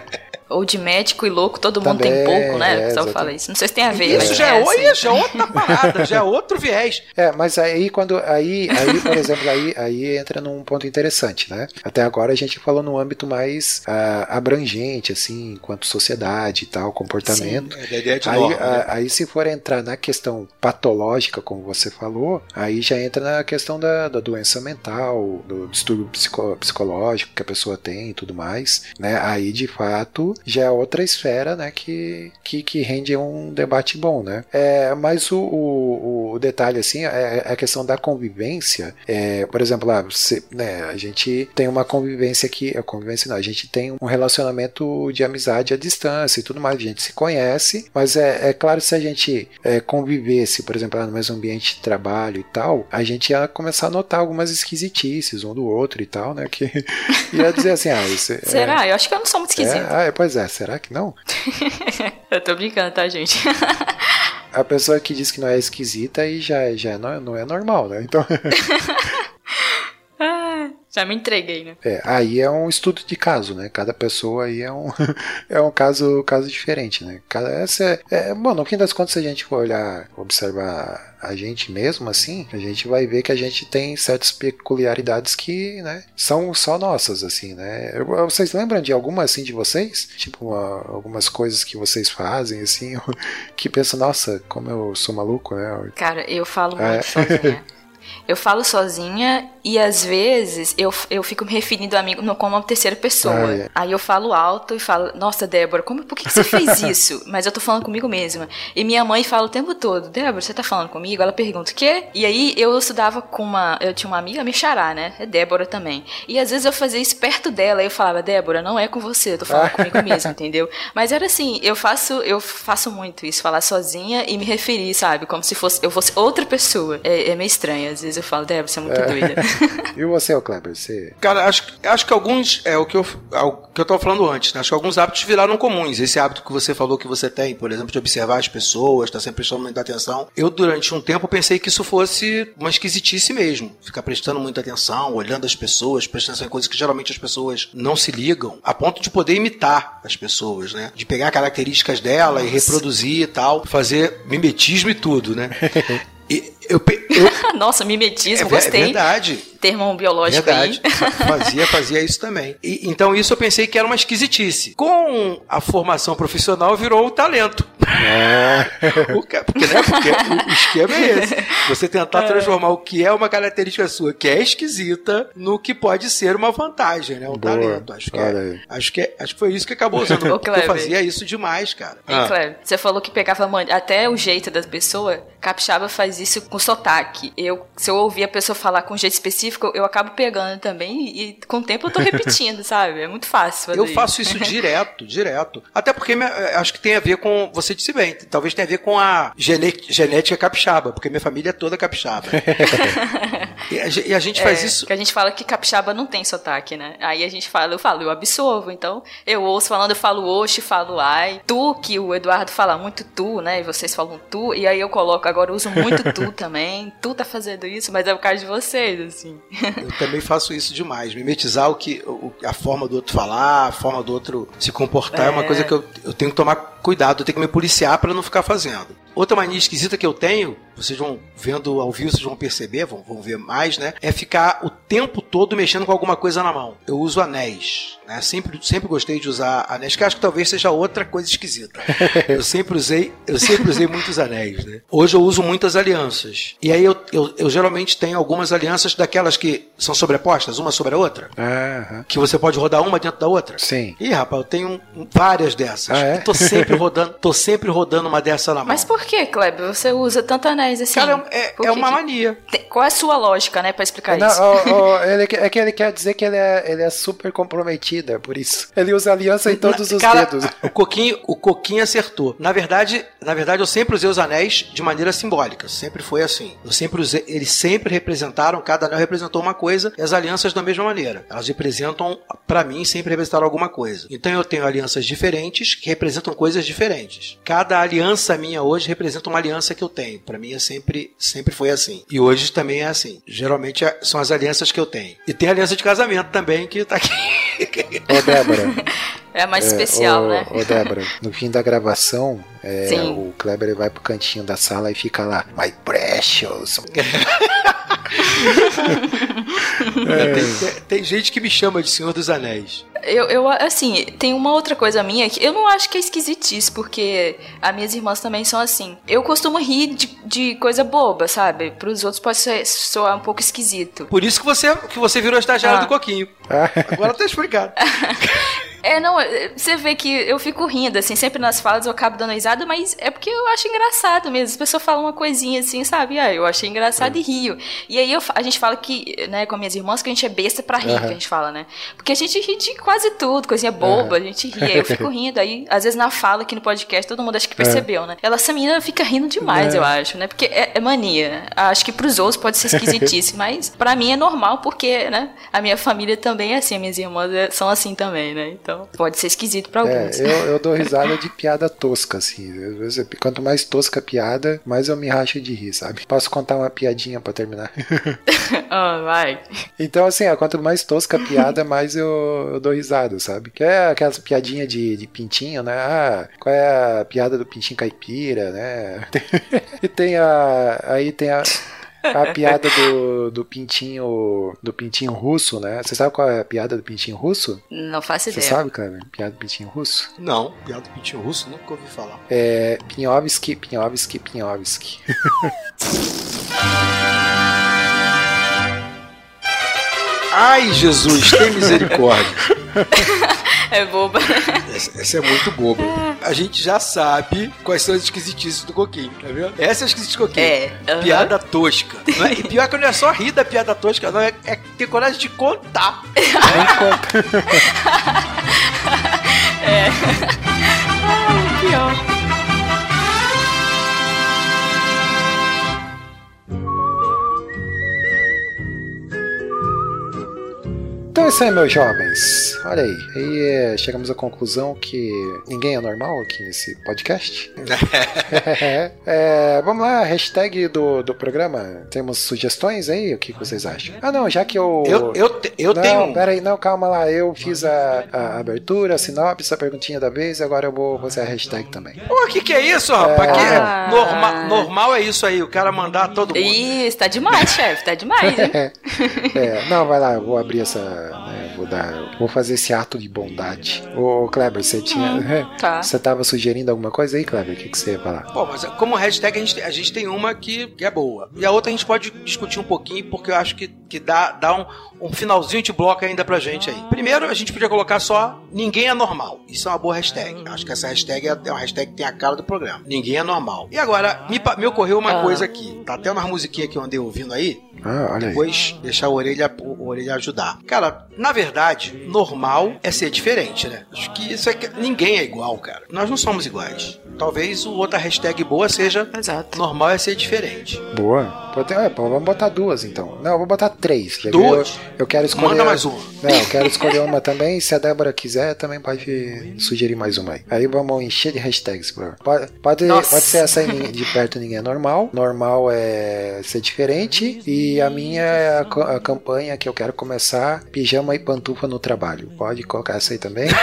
Ou de médico e louco, todo mundo tem Também, pouco, né? é, o pessoal exatamente. fala isso. Não sei se tem a ver, Isso já é é, assim. olha, já é outra parada, já é outro viés. É, mas aí quando aí, aí por exemplo, aí, aí entra num ponto interessante, né? Até agora a gente falou num âmbito mais ah, abrangente, assim, enquanto sociedade e tal, comportamento. É, da ideia de Aí, norma, a- né? aí se for entrar na questão patológica, como você falou, aí já entra na questão da, da doença mental, do distúrbio psico- psicológico que a pessoa tem e tudo mais, né? Aí de fato já é outra esfera, né? Que, que, que rende um debate bom, né? É, mas o, o, o detalhe assim é a questão da convivência. É, por exemplo, lá, você, né, a gente tem uma convivência aqui, a convivência não, a gente tem um relacionamento de amizade à distância e tudo mais, a gente se conhece, mas é, é claro se a gente é, convivesse, por exemplo, lá no mesmo ambiente de trabalho e tal, a gente ia começar a notar algumas esquisitices um do outro e tal, né? Que ia dizer assim, ah, isso é- Será? Eu acho que eu não sou muito É, esquisita. ah, é, pois é, será que não? eu tô brincando, tá, gente? A pessoa que diz que não é esquisita e já, já não, não é normal, né? Então, Ah, Já me entreguei, né? é, aí é um estudo de caso, né? Cada pessoa aí é um, é um caso, caso diferente, né? Cada, essa é, é, bom, no fim das contas, se a gente for olhar, observar a gente mesmo, assim, a gente vai ver que a gente tem certas peculiaridades que, né, são só nossas, assim, né? Vocês lembram de alguma, assim, de vocês? Tipo, uma- algumas coisas que vocês fazem, assim, que pensam, nossa, como eu sou maluco, né? Cara, eu falo muito É. sozinha. Eu falo sozinha e às vezes eu, eu fico me referindo ao amigo no- como uma terceira pessoa. Ah, é. Aí eu falo alto e falo, nossa, Débora, como, por que que você fez isso? Mas eu tô falando comigo mesma. E minha mãe fala o tempo todo, Débora, você tá falando comigo? Ela pergunta, o quê? E aí eu estudava com uma. Eu tinha uma amiga, me xará, né? É Débora também. E às vezes eu fazia isso perto dela e eu falava, Débora, não é com você, eu tô falando comigo mesma, entendeu? Mas era assim, eu faço, eu faço muito isso, falar sozinha e me referir, sabe? Como se fosse eu fosse outra pessoa. É, é meio estranho. Às vezes eu falo, Débora, você é muito doida. E você, ô Kleber, você... Cara, acho, acho que alguns. É o que eu, é o que eu tava falando antes, né? Acho que alguns hábitos viraram comuns. Esse hábito que você falou que você tem, por exemplo, de observar as pessoas, tá sempre prestando muita atenção. Eu, durante um tempo, pensei que isso fosse uma esquisitice mesmo. Ficar prestando muita atenção, olhando as pessoas, prestando atenção em coisas que geralmente as pessoas não se ligam, a ponto de poder imitar as pessoas, né? De pegar características dela e reproduzir e tal, fazer mimetismo e tudo, né? E eu, pe- eu, Nossa, é, mimetismo, ver- é gostei. verdade. Termo biológico Verdade. aí. Fazia, fazia isso também. E- então isso eu pensei que era uma esquisitice. Com a formação profissional virou o talento. O que- porque, né? Porque o esquema é esse. Você tentar transformar o que é uma característica sua, que é esquisita, no que pode ser uma vantagem, né? Um Boa. talento. Acho que, é, acho, que é- acho que foi isso que acabou usando. Ô, eu fazia isso demais, cara. Hein, Cleber? Você falou que pegava até o jeito das pessoas. Capixaba faz isso com sotaque. Eu, se eu ouvir a pessoa falar com um jeito específico, eu acabo pegando também e, e com o tempo eu tô repetindo, sabe? É muito fácil fazer Eu faço isso direto, direto. Até porque minha- eh, acho que tem a ver com. Você disse bem, talvez tenha a ver com a gene- genética capixaba, porque minha família é toda capixaba. e, a, ge- e a gente faz É, isso. Que a gente fala que capixaba não tem sotaque, né? Aí a gente fala, eu falo, eu absorvo. Então, eu ouço falando, eu falo oxe, falo ai. Tu, que o Eduardo fala muito tu, né? E vocês falam tu. E aí eu coloco, agora eu uso muito tu também. Tu tá fazendo isso, mas é por causa de vocês, assim. Eu também faço isso demais. Mimetizar o que, o- a forma do outro falar, a forma do outro se comportar é, uma É. coisa que eu, eu tenho que tomar cuidado, eu tenho que me policiar para não ficar fazendo. Outra mania esquisita que eu tenho, vocês vão vendo ao vivo, vocês vão perceber, vão, vão ver mais, né? É ficar o tempo todo mexendo com alguma coisa na mão. Eu uso anéis, né? Sempre, sempre gostei de usar anéis, que acho que talvez seja outra coisa esquisita. Eu sempre usei, eu sempre usei muitos anéis, né? Hoje eu uso muitas alianças. E aí eu, eu, eu geralmente tenho algumas alianças daquelas que são sobrepostas, uma sobre a outra, Aham. que você pode rodar uma dentro da outra. Sim. Ih, rapaz, eu tenho várias dessas. Ah, é? E tô sempre rodando, tô sempre rodando uma dessa na mão. Mas por que, Kleber? Você usa tanto anéis assim? Cara, é, é que uma que- mania. Qual é a sua lógica, né, pra explicar Não, isso? ele, é que ele quer dizer que ele é, ele é super comprometido, é por isso. Ele usa aliança em todos os Cara, dedos. O Coquinho, o Coquinho acertou. Na verdade, na verdade, eu sempre usei os anéis de maneira simbólica. Sempre foi assim. Eu sempre usei, eles sempre representaram, cada anel representou uma coisa, e as alianças da mesma maneira. Elas representam, pra mim, sempre representaram alguma coisa. Então eu tenho alianças diferentes que representam coisas diferentes. Cada aliança minha hoje representa uma aliança que eu tenho. Pra mim é sempre, sempre foi assim. E hoje também é assim. Geralmente é- são as alianças que eu tenho. E tem a aliança de casamento também que tá aqui. Ô, Débora, É mais especial, ô, né? Ô, Débora, no fim da gravação, é, o Kleber vai pro cantinho da sala e fica lá, My precious. É, tem, tem- gente que me chama de Senhor dos Anéis. Eu, eu, assim, tem uma outra coisa minha que eu não acho que é esquisitice, porque as minhas irmãs também são assim. Eu costumo rir de, de coisa boba, sabe? Pros outros pode ser, soar um pouco esquisito. Por isso que você, que você virou estagiário Ah. do Coquinho. Agora tá explicado. É, não, é, você vê que eu fico rindo, assim, sempre nas falas eu acabo dando risada, mas é porque eu acho engraçado mesmo. As pessoas falam uma coisinha assim, sabe? Ah, eu achei engraçado e rio. E aí eu a gente fala que, né, com minhas irmãs, que a gente é besta pra rir, que a gente fala, né? Porque a gente ri de quase tudo, coisinha boba, a gente ri. Aí eu fico rindo, aí às vezes na fala aqui no podcast, todo mundo acho que percebeu, né? Ela, essa menina fica rindo demais, eu acho, né? Porque é, é mania. Acho que pros outros pode ser esquisitice, mas pra mim é normal, porque, né, a minha família também é assim, as minhas irmãs é- são assim também, né? Então pode ser esquisito pra É, alguns. eu, eu dou risada de piada tosca, assim. Quanto mais tosca a piada, mais eu me racho de rir, sabe? Posso contar uma piadinha pra terminar? Ah, vai. Então, assim, ó, quanto mais tosca a piada, mais eu, eu dou risada, sabe? Que é aquelas piadinhas de, de pintinho, né? Ah, qual é a piada do pintinho caipira, né? e tem a. Aí tem a. A piada do, do pintinho do pintinho russo, né? Você sabe qual é a piada do pintinho russo? Não faço Você ideia. sabe, cara? Piada do pintinho russo? Não, piada do Pintinho Russo, nunca ouvi falar. É Pinhovski, Pinhovski, Pinhovski. Ai, Jesus, tem misericórdia. É boba. Essa, essa é muito boba. A gente já sabe quais são as esquisitices do Coquinho, tá vendo? Essa é a esquisitice do Coquinho. É. aham. Piada tosca. Não é- E pior que não é só rir da piada tosca, não, é, é ter coragem de contar. Pior. Então é isso aí, meus jovens. Olha aí. Aí é, chegamos à conclusão que ninguém é normal aqui nesse podcast. É, vamos lá, hashtag do, do programa. Temos sugestões aí? O que, que vocês acham? Ah, não, já que eu. Eu, eu, te- eu não, tenho. um. pera aí, não, calma lá. Eu fiz a, a abertura, a sinopse, a perguntinha da vez, agora eu vou fazer a hashtag também. Pô, o que, que é isso, rapaz? Ah. norma- normal é isso aí, o cara mandar todo mundo. Isso, tá demais, chefe, tá demais, hein? É, não, vai lá, eu vou abrir essa. Vou dar. Vou fazer esse ato de bondade. Ô, Kleber, você tinha. tá. Você tava sugerindo alguma coisa aí, Kleber? O que, que você ia falar? Pô, mas como hashtag a gente, a gente tem uma que, que é boa. E a outra a gente pode discutir um pouquinho, porque eu acho que, que dá, dá um, um finalzinho de bloco ainda pra gente aí. Primeiro, a gente podia colocar só Ninguém é normal. Isso é uma boa hashtag. Acho que essa hashtag é é uma hashtag que tem a cara do programa. Ninguém é normal. E agora, me, me ocorreu uma Ah. coisa aqui. Tá até umas musiquinhas que eu andei ouvindo aí. Ah, olha aí. Depois deixar a orelha, o- a orelha ajudar. Cara, na verdade, normal é ser diferente, né? Acho que isso é que ninguém é igual, cara. Nós não somos iguais. Talvez o outra hashtag boa seja Exato. normal é ser diferente. Boa. Pode, é, vamos botar duas então. Não, eu vou botar três. Duas? Eu, eu quero escolher. Manda mais uma. Não, eu quero escolher uma também. Se a Débora quiser, também pode sugerir mais uma aí. Aí vamos encher de hashtags. Bro. Pode, pode, pode ser essa aí de perto ninguém é normal. Normal é ser diferente. E a minha é a campanha que eu quero começar: pijama e pantufa no trabalho. Pode colocar essa aí também.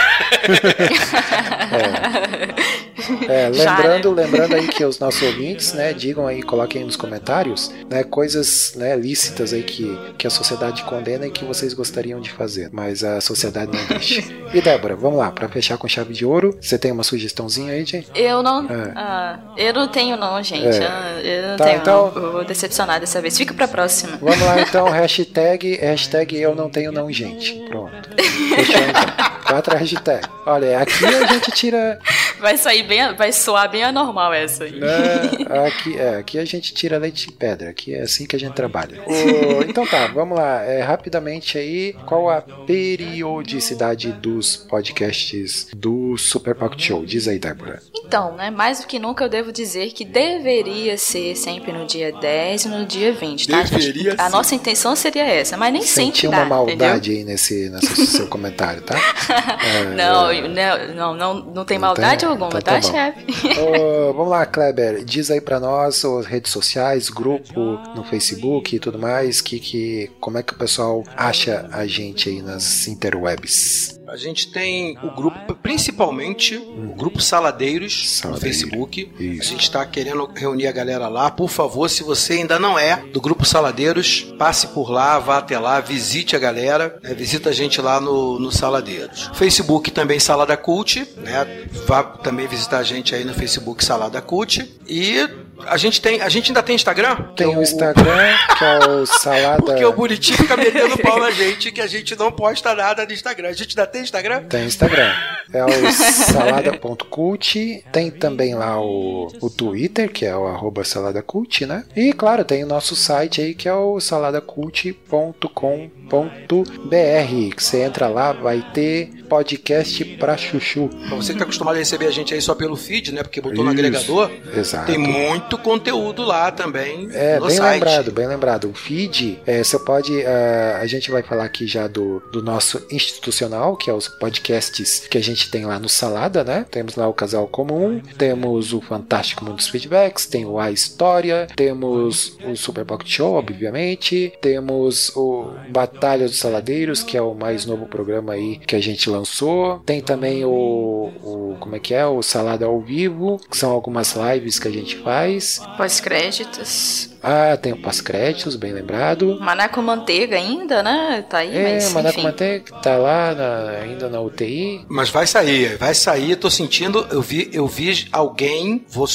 É, Já, lembrando, lembrando aí que os nossos ouvintes, né, digam aí, coloquem aí nos comentários, né, coisas, né, lícitas aí que, que a sociedade condena e que vocês gostariam de fazer, mas a sociedade não deixa. E Débora, vamos lá, pra fechar com chave de ouro, você tem uma sugestãozinha aí, gente? Eu não. É. ah, eu não tenho, não, gente. É. Eu não Tá, tenho, então- não. Eu vou decepcionar dessa vez. Fica pra próxima. Vamos lá então, hashtag, hashtag eu não tenho não, gente. Pronto. Fechou então. Quatro hashtags. Olha, aqui a gente tira. Vai sair bem. Vai soar bem anormal essa aí. né, aqui, é, aqui a gente tira leite de pedra. Aqui é assim que a gente trabalha. O- então tá, vamos lá. É, rapidamente aí, qual a periodicidade dos podcasts do Super Pocket Show? Diz aí, Débora. Então, né? Mais do que nunca eu devo dizer que deveria ser sempre no dia 10 e no dia 20, tá? gente? Deveria A ser. nossa intenção seria essa, mas nem Senti sempre uma dá, maldade aí nesse, nesse seu comentário, tá? entendeu? Não, eu- não, não, não, não tem Não maldade alguma, Então tá, tá chefe? Ô, vamos lá, Kleber. Diz aí pra nós as redes sociais, grupo no Facebook e tudo mais, que, que, como é que o pessoal acha a gente aí nas interwebs? A gente tem o grupo, principalmente o grupo Saladeiros, Saladeiro. no Facebook. Isso. A gente está querendo reunir a galera lá. Por favor, se você ainda não é do grupo Saladeiros, passe por lá, vá até lá, visite a galera, né, visita a gente lá no, no Saladeiros. Facebook também Salada Cult, né? Vá também visitar a gente aí no Facebook Salada Cult. E a gente tem, a gente ainda tem Instagram? Tem é o Instagram, que é o Salada. Porque o Bonitinho fica metendo pau na gente que a gente não posta nada no Instagram. A gente ainda tem Instagram? Tem Instagram. É o salada.cult. Tem também lá o, o Twitter, que é o arroba saladacult, né? E claro, tem o nosso site aí, que é o saladacult.com.br. Que você entra lá, vai ter podcast pra chuchu. Pra você que tá acostumado a receber a gente aí só pelo feed, né? Porque botou no Isso. agregador. Exato. Tem muito conteúdo lá também É, bem site. lembrado, bem lembrado. O feed, é, você pode. ah, a gente vai falar aqui já do, do nosso institucional, que é os podcasts que a gente tem lá no Salada, né? Temos lá o Casal Comum, temos o Fantástico Mundo dos Feedbacks, tem o A História, temos o Super Pocket Show, obviamente, temos o Batalha dos Saladeiros, que é o mais novo programa aí que a gente lançou. Tem também o, o como é que é? O Salada ao Vivo, que são algumas lives que a gente faz. Pós-créditos. Ah, tem o pós-créditos, bem lembrado. Maná com manteiga ainda, né? Tá aí, É, mas enfim. com Manteiga, tá lá na- ainda na UTI. Mas vai sair, vai sair. Eu tô sentindo, eu vi, eu vi alguém, vou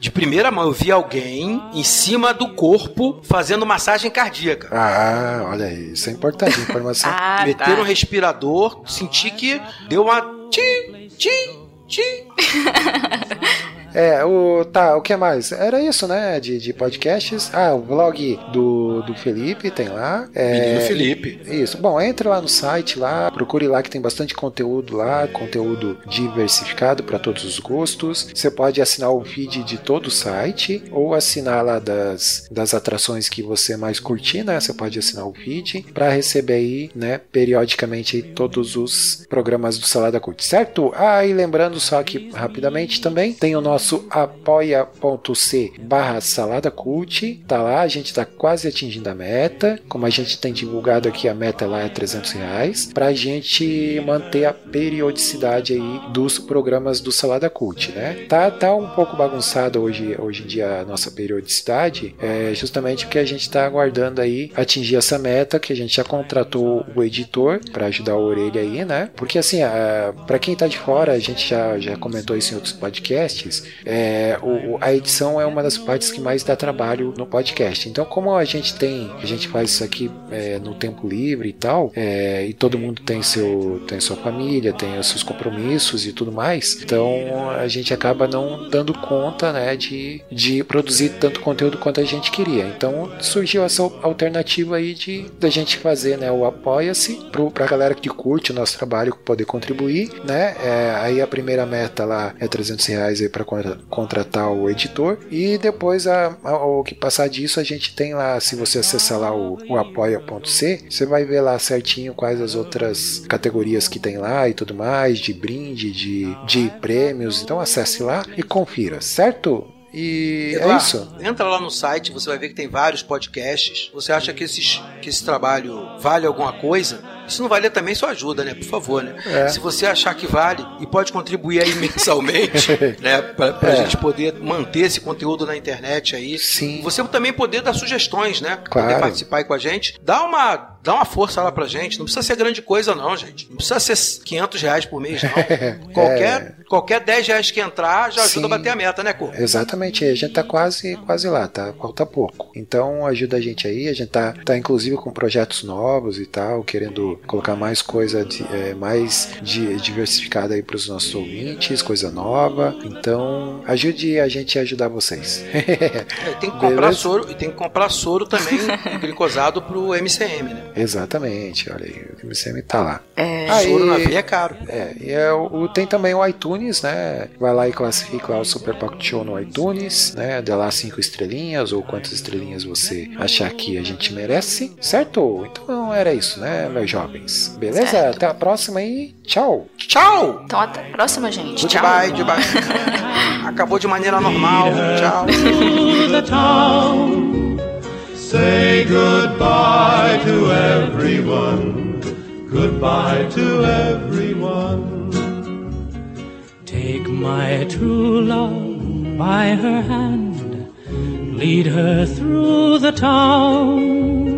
de primeira mão, eu vi alguém em cima do corpo fazendo massagem cardíaca. Ah, olha aí, isso é importante, informação. Ah, Meteram tá. um respirador, senti que deu uma tim, tim, tim. É, o. Tá, o que mais? Era isso, né? De, de podcasts. Ah, o blog do, do Felipe tem lá. É, Menino Felipe. Isso. Bom, entre lá no site lá, procure lá que tem bastante conteúdo lá, conteúdo diversificado para todos os gostos. Você pode assinar o feed de todo o site ou assinar lá das, das atrações que você mais curtir, né? Você pode assinar o feed para receber aí, né, periodicamente todos os programas do Salada Cult, certo? Ah, e lembrando só que rapidamente também tem o nosso apoia.c barra salada cult, tá lá, a gente tá quase atingindo a meta, como a gente tem divulgado aqui, a meta lá é 300 reais, pra gente manter a periodicidade aí dos programas do Salada Cult, né? Tá, tá um pouco bagunçado hoje, hoje em dia a nossa periodicidade, é justamente porque a gente tá aguardando aí atingir essa meta, que a gente já contratou o editor para ajudar o Orelha aí, né? Porque assim, a, pra quem tá de fora, a gente já, já comentou isso em outros podcasts, é, o, a edição é uma das partes que mais dá trabalho no podcast. Então, como a gente tem, a gente faz isso aqui é, no tempo livre e tal, é, e todo mundo tem seu, tem sua família, tem os seus compromissos e tudo mais, então a gente acaba não dando conta, né, de, de produzir tanto conteúdo quanto a gente queria. Então surgiu essa alternativa aí de da gente fazer, né, o apoia-se pro- pra galera que curte o nosso trabalho poder contribuir, né? É, aí a primeira meta lá é 300 reais aí para contratar o editor e depois a, a- o que passar disso a gente tem lá, se você acessar lá o, o apoia.c, você vai ver lá certinho quais as outras categorias que tem lá e tudo mais, de brinde, de, de prêmios. Então acesse lá e confira, certo? E é Eduardo, isso. Entra lá no site, você vai ver que tem vários podcasts. Você acha que, esses, que esse trabalho vale alguma coisa? Se não valer também, só ajuda, né? Por favor, né? É. Se você achar que vale e pode contribuir aí mensalmente, né? Pra, pra É. gente poder manter esse conteúdo na internet aí. Sim. Você também poder dar sugestões, né? Claro. Poder participar aí com a gente. Dá uma, dá uma força lá pra gente. Não precisa ser grande coisa, não, gente. Não precisa ser 500 reais por mês, não. Qualquer, qualquer 10 reais que entrar já ajuda É. Sim. a bater a meta, né, Cor? Exatamente, a gente tá quase, quase lá, tá? Falta pouco. Então ajuda a gente aí, a gente tá, tá inclusive com projetos novos e tal, querendo colocar mais coisa de- é, mais di- diversificada aí pros nossos ouvintes, coisa nova. Então ajude a gente a ajudar vocês. É, tem que comprar Beleza. soro e tem que comprar soro também glicosado pro MCM, né? Exatamente, olha aí, o MCM tá lá. É, Aí- Soro na veia é caro. É, e é o, o- tem também o iTunes, né? Vai lá e classifica lá o Super Pocket Show no iTunes, né? Dá lá cinco estrelinhas ou quantas estrelinhas você achar que a gente merece, certo? Então era isso, né, meus jovens? Beleza? Certo. Até a próxima e tchau! Tchau! Então até a próxima, gente. Tchau. Goodbye, goodbye. Acabou de maneira normal. Tchau. Say goodbye to everyone. Goodbye to everyone. Take my true love by her hand, lead her through the town.